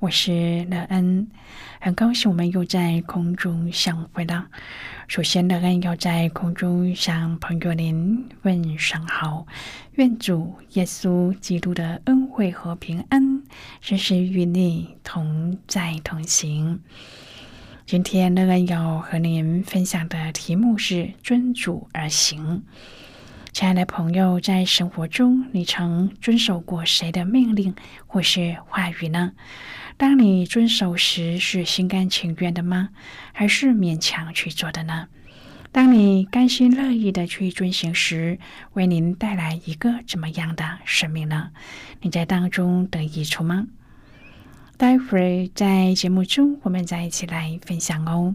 我是乐恩，很高兴我们又在空中相会了。首先，乐恩要在空中向朋友您问声好，愿主耶稣基督的恩惠和平安时时与你同在同行。今天，乐恩要和您分享的题目是“遵主而行”。亲爱的朋友，在生活中，你曾遵守过谁的命令或是话语呢？当你遵守时，是心甘情愿的吗？还是勉强去做的呢？当你甘心乐意的去遵行时，为您带来一个怎么样的生命呢？你在当中得益处吗？待会儿在节目中，我们再一起来分享哦。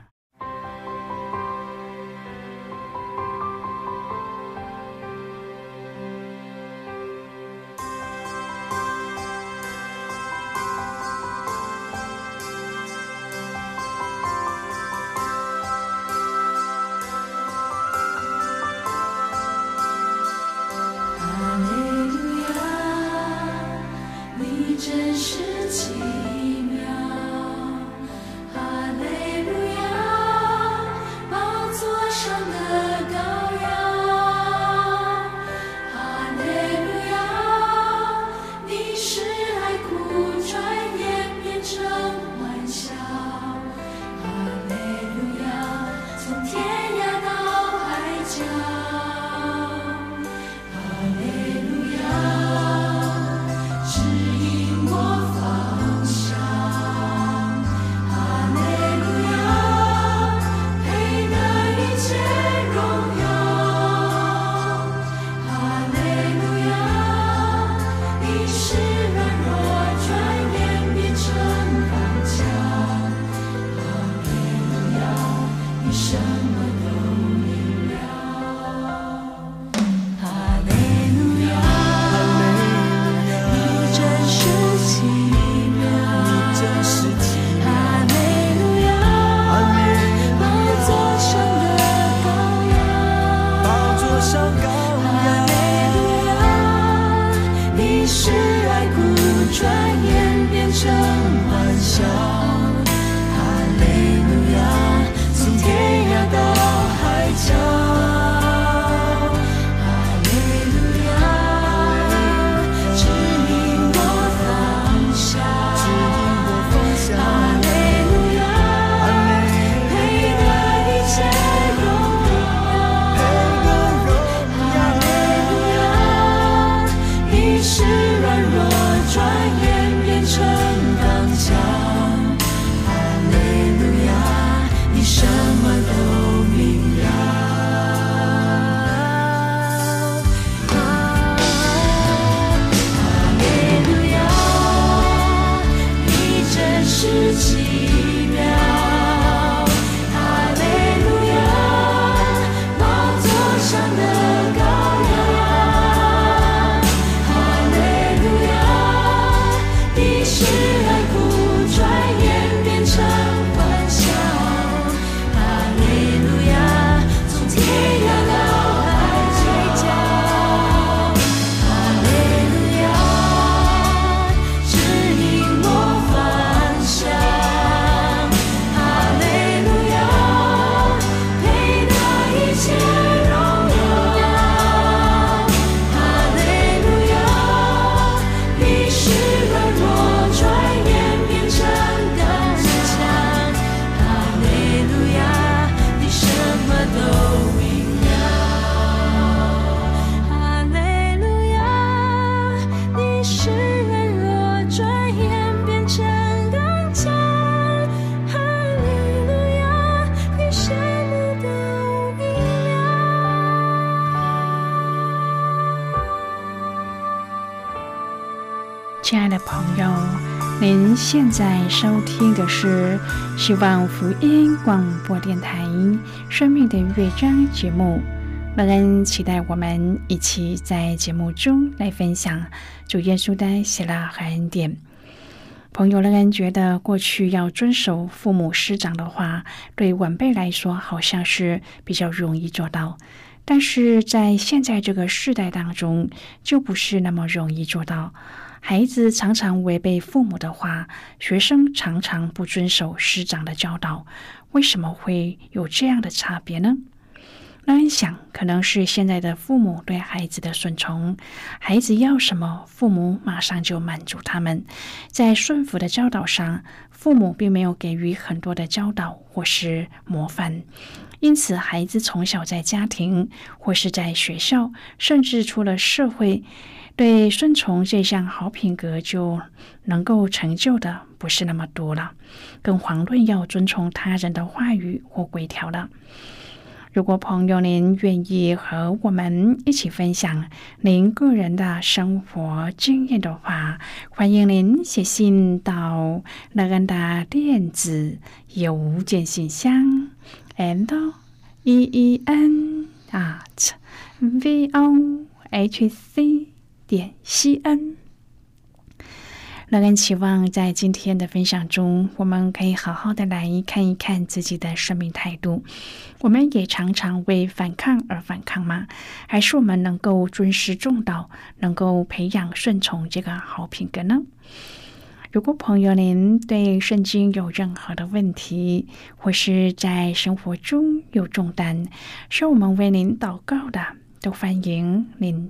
现在收听的是希望福音广播电台《生命的乐章》节目。乐恩期待我们一起在节目中来分享主耶稣的喜乐和恩典。朋友，乐恩觉得过去要遵守父母师长的话，对晚辈来说好像是比较容易做到。但是在现在这个时代当中，就不是那么容易做到。孩子常常违背父母的话，学生常常不遵守师长的教导。为什么会有这样的差别呢？让人想，可能是现在的父母对孩子的顺从，孩子要什么，父母马上就满足他们。在顺服的教导上，父母并没有给予很多的教导或是模范。因此，孩子从小在家庭或是在学校，甚至出了社会，对顺从这项好品格就能够成就的不是那么多了，更遑论要遵从他人的话语或规条了。如果朋友您愿意和我们一起分享您个人的生活经验的话，欢迎您写信到乐恩的电子邮件信箱。and e e n at v o h c 点 c n。乐恩期望在今天的分享中，我们可以好好的来看一看自己的生命态度。我们也常常为反抗而反抗吗？还是我们能够尊师重道，能够培养顺从这个好品格呢？如果朋友您对圣经有任何的问题，或是在生活中有重担，需要我们为您祷告的，都欢迎您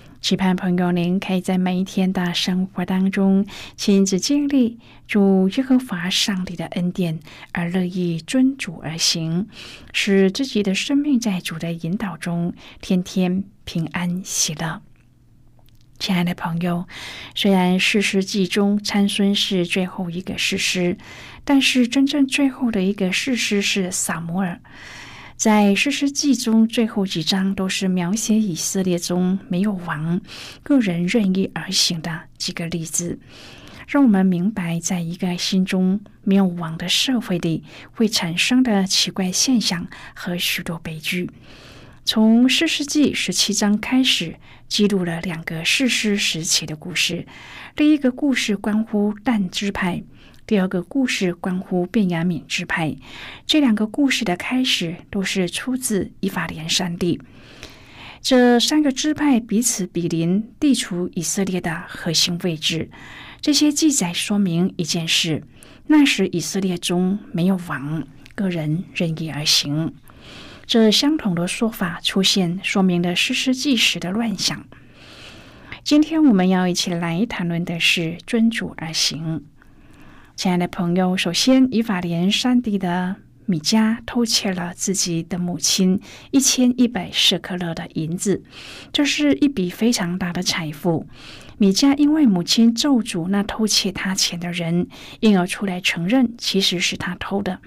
期盼朋友您可以在每一天的生活当中亲自经历主耶和华上帝的恩典，而乐意遵主而行，使自己的生命在主的引导中天天平安喜乐。亲爱的朋友，虽然事实记中参孙是最后一个事实，但是真正最后的一个事实是撒摩尔。在诗诗记中，最后几章都是描写以色列中没有王、个人任意而行的几个例子，让我们明白，在一个心中没有王的社会里会产生的奇怪现象和许多悲剧。从诗诗记十七章开始，记录了两个世诗时期的故事。第一个故事关乎但支派。第二个故事关乎便雅悯支派，这两个故事的开始都是出自以法莲山地。这三个支派彼此比邻，地处以色列的核心位置。这些记载说明一件事：那时以色列中没有王，个人任意而行。这相同的说法出现，说明了诗诗纪时的乱象。今天我们要一起来谈论的是遵主而行。亲爱的朋友，首先，以法莲山地的米迦偷窃了自己的母亲一千一百舍克勒的银子，这是一笔非常大的财富。米迦因为母亲咒诅那偷窃他钱的人，因而出来承认其实是他偷的，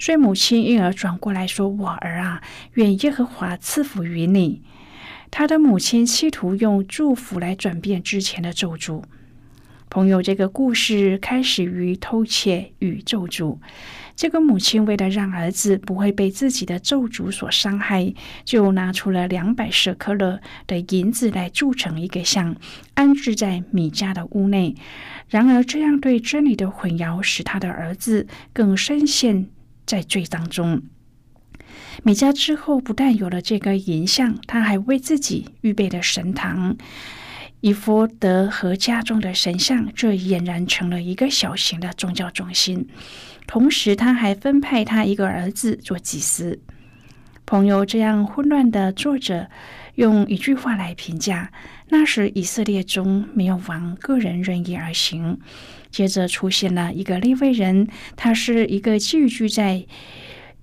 所以母亲因而转过来说：“我儿啊，愿耶和华赐福于你。”他的母亲企图用祝福来转变之前的咒诅。朋友，这个故事开始于偷窃与咒诅。这个母亲为了让儿子不会被自己的咒诅所伤害，就拿出了两百舍克勒的银子来铸成一个像，安置在米家的屋内。然而，这样对真理的混淆，使他的儿子更深陷在罪当中。米家之后，不但有了这个银像，他还为自己预备了神堂。以佛德和家中的神像，这俨然成了一个小型的宗教中心。同时，他还分派他一个儿子做祭司。朋友，这样混乱的作者用一句话来评价：那时以色列中没有王，个人任意而行。接着出现了一个利未人，他是一个寄居在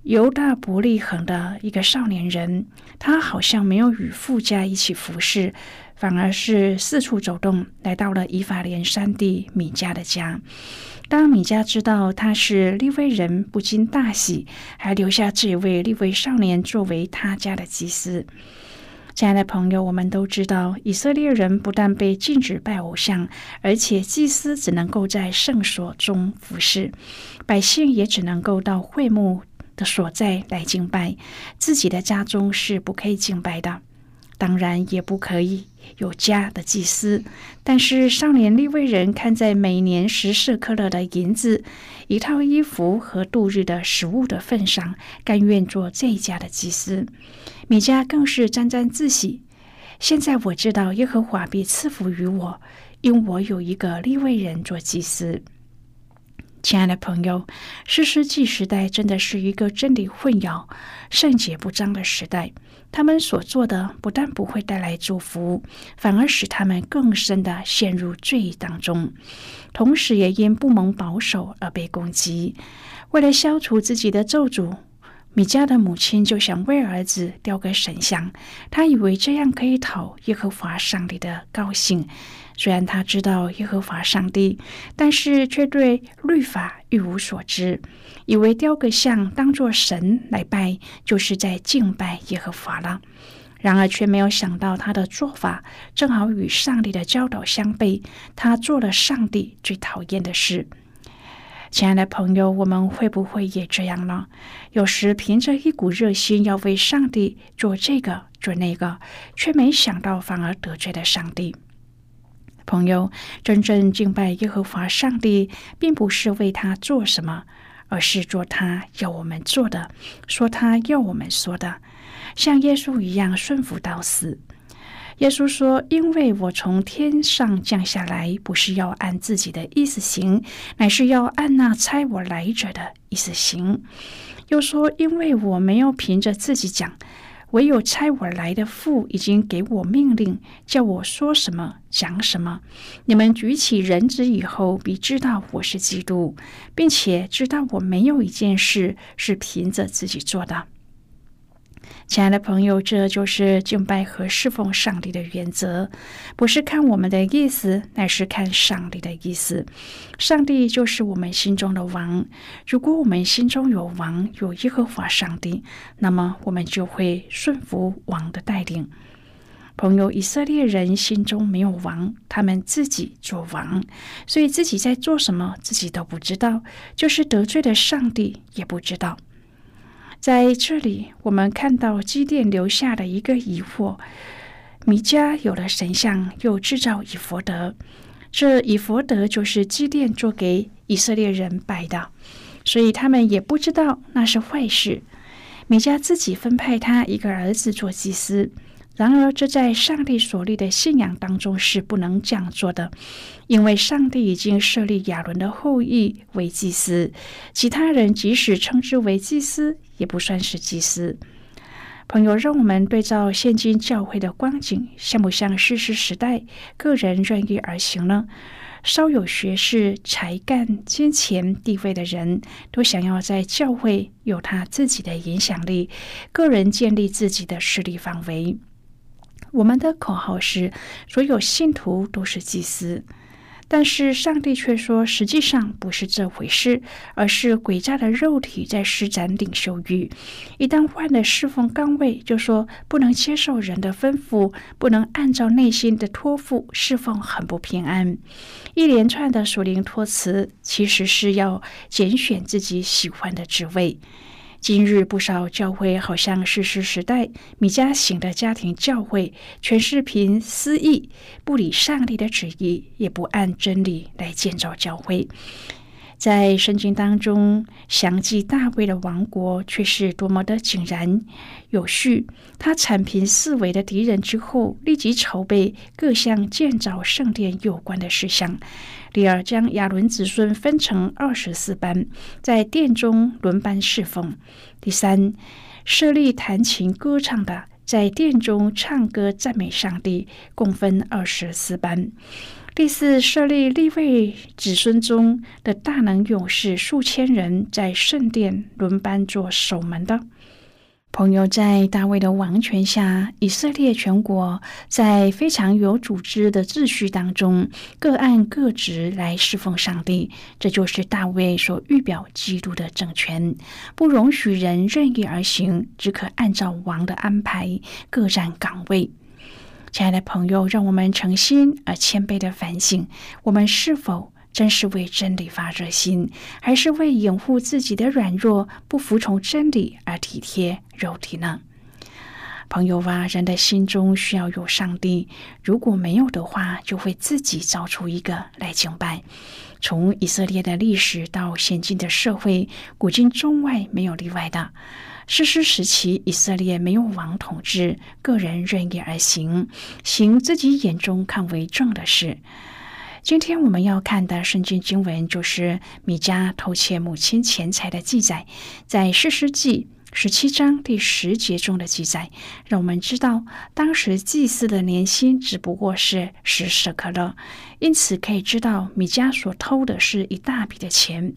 犹大伯利恒的一个少年人，他好像没有与富家一起服侍，反而是四处走动，来到了以法莲山地米迦的家。当米迦知道他是利未人，不禁大喜，还留下这位利未少年作为他家的祭司。亲爱的朋友，我们都知道，以色列人不但被禁止拜偶像，而且祭司只能够在圣所中服侍，百姓也只能够到会幕。的所在来敬拜，自己的家中是不可以敬拜的，当然也不可以有家的祭司。但是少年利未人看在每年十四克勒的银子、一套衣服和度日的食物的份上，甘愿做这一家的祭司。米迦更是沾沾自喜。现在我知道耶和华必赐福于我，因我有一个利未人做祭司。亲爱的朋友，诗诗纪时代真的是一个真理混淆、圣洁不彰的时代。他们所做的不但不会带来祝福，反而使他们更深的陷入罪当中，同时也因不蒙保守而被攻击。为了消除自己的咒诅，米迦的母亲就想为儿子雕个神像，他以为这样可以讨耶和华上帝的高兴。虽然他知道耶和华上帝，但是却对律法一无所知，以为雕个像当作神来拜，就是在敬拜耶和华了。然而却没有想到，他的做法正好与上帝的教导相悖，他做了上帝最讨厌的事。亲爱的朋友，我们会不会也这样呢？有时凭着一股热心要为上帝做这个做那个，却没想到反而得罪了上帝。朋友，真正敬拜耶和华上帝，并不是为他做什么，而是做他要我们做的，说他要我们说的，像耶稣一样顺服到死。耶稣说：“因为我从天上降下来，不是要按自己的意思行，乃是要按那差我来者的意思行。”又说：“因为我没有凭着自己讲。”唯有差我来的父已经给我命令，叫我说什么讲什么。你们举起人子以后，必知道我是基督，并且知道我没有一件事是凭着自己做的。亲爱的朋友，这就是敬拜和侍奉上帝的原则，不是看我们的意思，乃是看上帝的意思。上帝就是我们心中的王。如果我们心中有王，有耶和华上帝，那么我们就会顺服王的带领。朋友，以色列人心中没有王，他们自己做王，所以自己在做什么，自己都不知道，就是得罪了上帝，也不知道。在这里，我们看到基甸留下的一个疑惑：米迦有了神像，又制造以佛德，这以佛德就是基甸做给以色列人拜的，所以他们也不知道那是坏事。米迦自己分派他一个儿子做祭司。然而，这在上帝所立的信仰当中是不能这样做的，因为上帝已经设立亚伦的后裔为祭司，其他人即使称之为祭司，也不算是祭司。朋友，让我们对照现今教会的光景，像不像世世时代个人任意而行呢？稍有学识、才干、金钱、地位的人，都想要在教会有他自己的影响力，个人建立自己的势力范围。我们的口号是：所有信徒都是祭司，但是上帝却说，实际上不是这回事，而是诡诈的肉体在施展领袖欲。一旦换了侍奉岗位，就说不能接受人的吩咐，不能按照内心的托付侍奉，很不平安。一连串的属灵托词，其实是要拣选自己喜欢的职位。今日不少教会好像世事时代米迦型的家庭教会，全是凭私意，不理上帝的旨意，也不按真理来建造教会。在圣经当中，详记大卫的王国却是多么的井然有序。他铲平四围的敌人之后，立即筹备各项建造圣殿有关的事项。第二，将亚伦子孙分成二十四班，在殿中轮班侍奉。第三，设立弹琴歌唱的在殿中唱歌赞美上帝，共分二十四班。第四，设立立位子孙中的大能勇士数千人，在圣殿轮班做守门的。朋友，在大卫的王权下，以色列全国在非常有组织的秩序当中，各按各职来侍奉上帝。这就是大卫所预表基督的政权，不容许人任意而行，只可按照王的安排各占岗位。亲爱的朋友，让我们诚心而谦卑的反省：我们是否真是为真理发热心，还是为掩护自己的软弱、不服从真理而体贴肉体呢？朋友啊，人的心中需要有上帝，如果没有的话，就会自己造出一个来敬拜。从以色列的历史到现今的社会，古今中外没有例外的。史诗时期，以色列没有王统治，个人任意而行，行自己眼中看为正的事。今天我们要看的圣经经文，就是米迦偷窃母亲钱财的记载，在《士师记》。十七章第十节中的记载，让我们知道，当时祭司的年薪只不过是十舍可勒，因此可以知道米迦所偷的是一大笔的钱。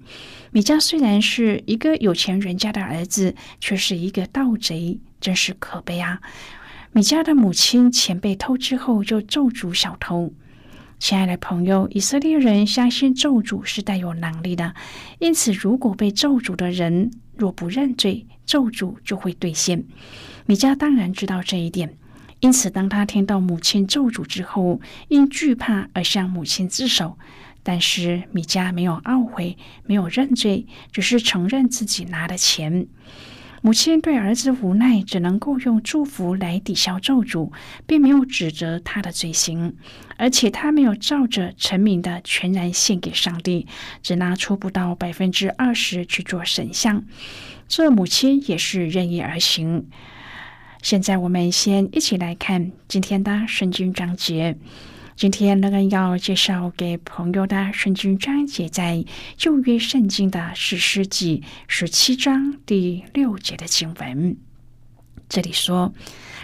米迦虽然是一个有钱人家的儿子，却是一个盗贼，真是可悲啊！米迦的母亲钱被偷之后，就咒诅小偷。亲爱的朋友，以色列人相信咒诅是带有能力的，因此如果被咒诅的人若不认罪，咒诅就会兑现。米迦当然知道这一点，因此当他听到母亲咒诅之后，因惧怕而向母亲自首。但是米迦没有懊悔，没有认罪，只是承认自己拿了钱。母亲对儿子无奈，只能够用祝福来抵消咒诅，并没有指责他的罪行，而且他没有照着臣民的全然献给上帝，只拿出不到百分之二十去做神像。这母亲也是任意而行。现在我们先一起来看今天的圣经章节。今天那个要介绍给朋友的圣经章节，在旧约圣经的史诗记十七章第六节的经文。这里说，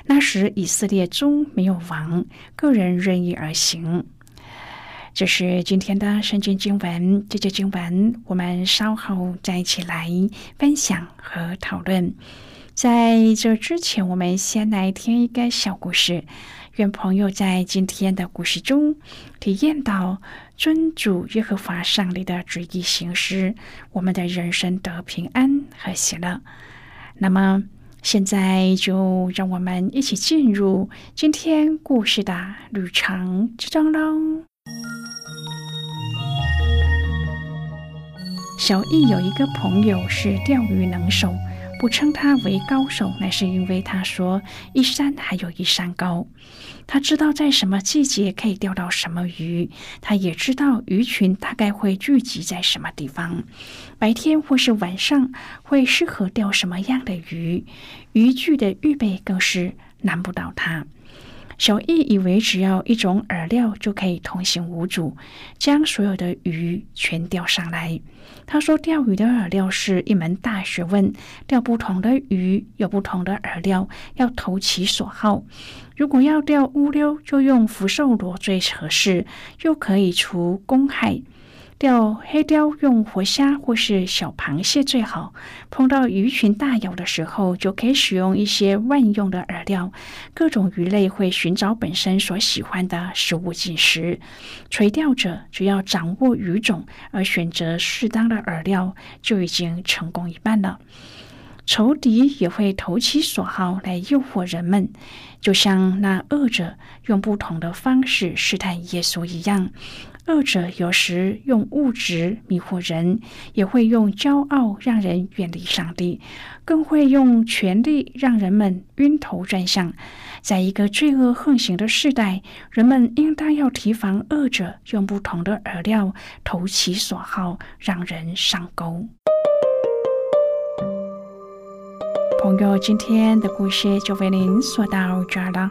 那时以色列中没有王，个人任意而行。这是今天的圣经经文。这节经文我们稍后再一起来分享和讨论。在这之前，我们先来听一个小故事。愿朋友在今天的故事中体验到尊主耶和华上帝的旨意行事，我们的人生得平安和喜乐。那么，现在就让我们一起进入今天故事的旅程之中喽。小易有一个朋友是钓鱼能手。我称他为高手，那是因为他说一山还有一山高。他知道在什么季节可以钓到什么鱼，他也知道鱼群大概会聚集在什么地方，白天或是晚上会适合钓什么样的鱼，渔具的预备更是难不倒他。小易以为只要一种饵料就可以通行无阻，将所有的鱼全钓上来。他说：“钓鱼的饵料是一门大学问，钓不同的鱼有不同的饵料，要投其所好。如果要钓乌溜，就用福寿螺最合适，又可以除公害。”钓黑鲷用活虾或是小螃蟹最好。碰到鱼群大咬的时候，就可以使用一些万用的饵料。各种鱼类会寻找本身所喜欢的食物进食。垂钓者只要掌握鱼种而选择适当的饵料，就已经成功一半了。仇敌也会投其所好来诱惑人们，就像那恶者用不同的方式试探耶稣一样。恶者有时用物质迷惑人，也会用骄傲让人远离上帝，更会用权力让人们晕头转向。在一个罪恶横行的时代，人们应当要提防恶者用不同的饵料投其所好，让人上钩。朋友，今天的故事就为您说到这儿了。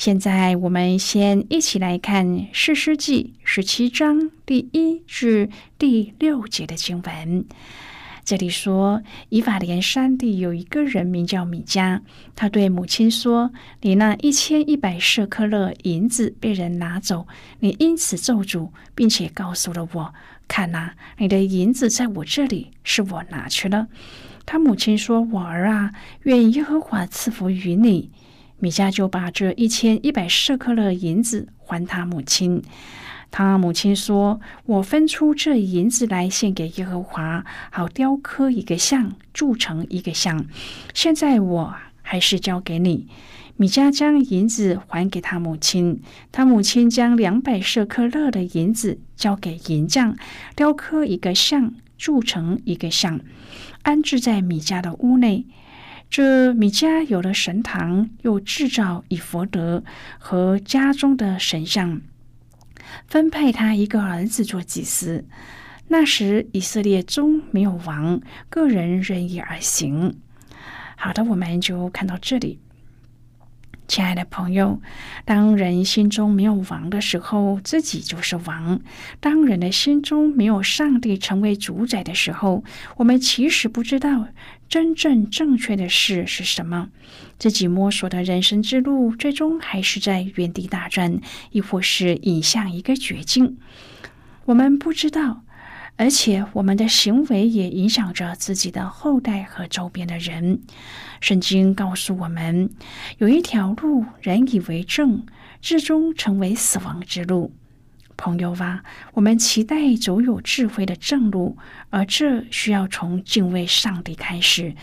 现在，我们先一起来看《诗诗记》十七章第一至第六节的经文。这里说，以法莲山地有一个人名叫米迦，他对母亲说：“你那一千一百舍克勒银子被人拿走，你因此咒诅，并且告诉了我，看呐，你的银子在我这里，是我拿去了。”他母亲说：“我儿啊，愿耶和华赐福于你。”米迦就把这一千一百舍克勒银子还他母亲。他母亲说：“我分出这银子来献给耶和华，好雕刻一个像，铸成一个像。现在我还是交给你。”米迦将银子还给他母亲，他母亲将两百舍克勒的银子交给银匠，雕刻一个像，铸成一个像，安置在米迦的屋内。这米迦有了神堂，又制造以佛德和家中的神像。分配他一个儿子做祭司。那时以色列中没有王，个人任意而行。好的，我们就看到这里。亲爱的朋友，当人心中没有王的时候，自己就是王；当人的心中没有上帝成为主宰的时候，我们其实不知道真正正确的事是什么。自己摸索的人生之路，最终还是在原地打转，亦或是引向一个绝境。我们不知道。而且，我们的行为也影响着自己的后代和周边的人。圣经告诉我们，有一条路，人以为正，最终成为死亡之路。朋友啊，我们期待走有智慧的正路，而这需要从敬畏上帝开始。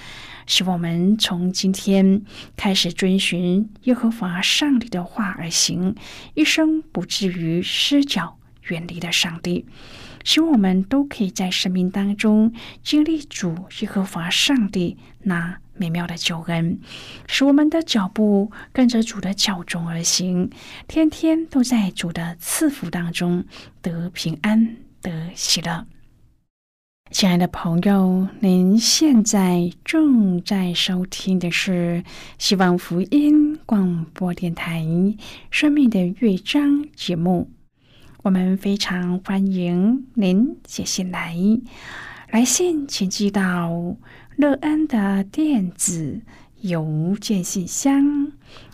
使我们从今天开始遵循耶和华上帝的话而行，一生不至于失脚，远离了上帝。希望我们都可以在生命当中经历主耶和华上帝那美妙的救恩，使我们的脚步跟着主的脚中而行，天天都在主的赐福当中得平安得喜乐。亲爱的朋友，您现在正在收听的是希望福音广播电台《生命的乐章》节目。我们非常欢迎您写信来，来信请寄到乐安的电子邮件信箱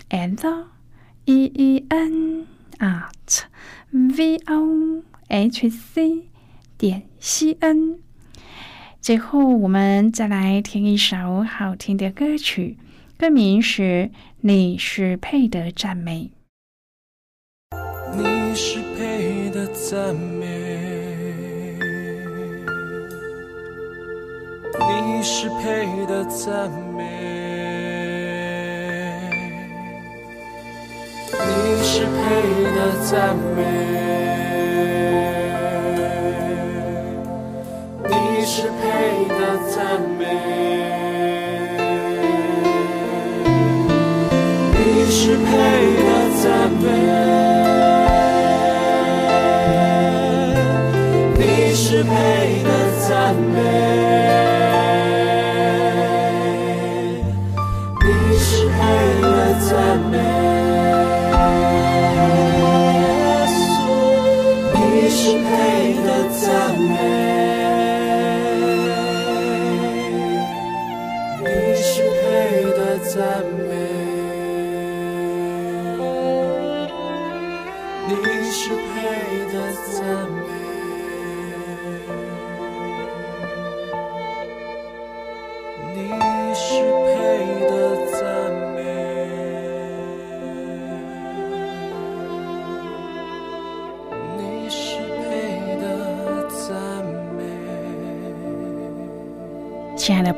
，and e e n at v o h c 点 c n。最后，我们再来听一首好听的歌曲，歌名是《你是配得赞美》。你是配的赞美，是配的赞美，你是配的赞美，你是配的赞美，你是配的赞美。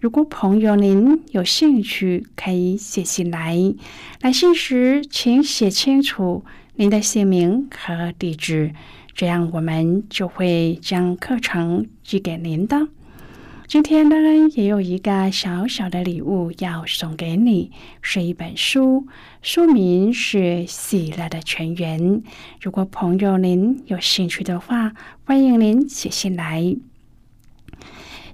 如果朋友您有兴趣，可以写信来。来信时请写清楚您的姓名和地址，这样我们就会将课程寄给您的。今天呢，也有一个小小的礼物要送给你，是一本书，书名是《喜乐的泉源》。如果朋友您有兴趣的话，欢迎您写信来。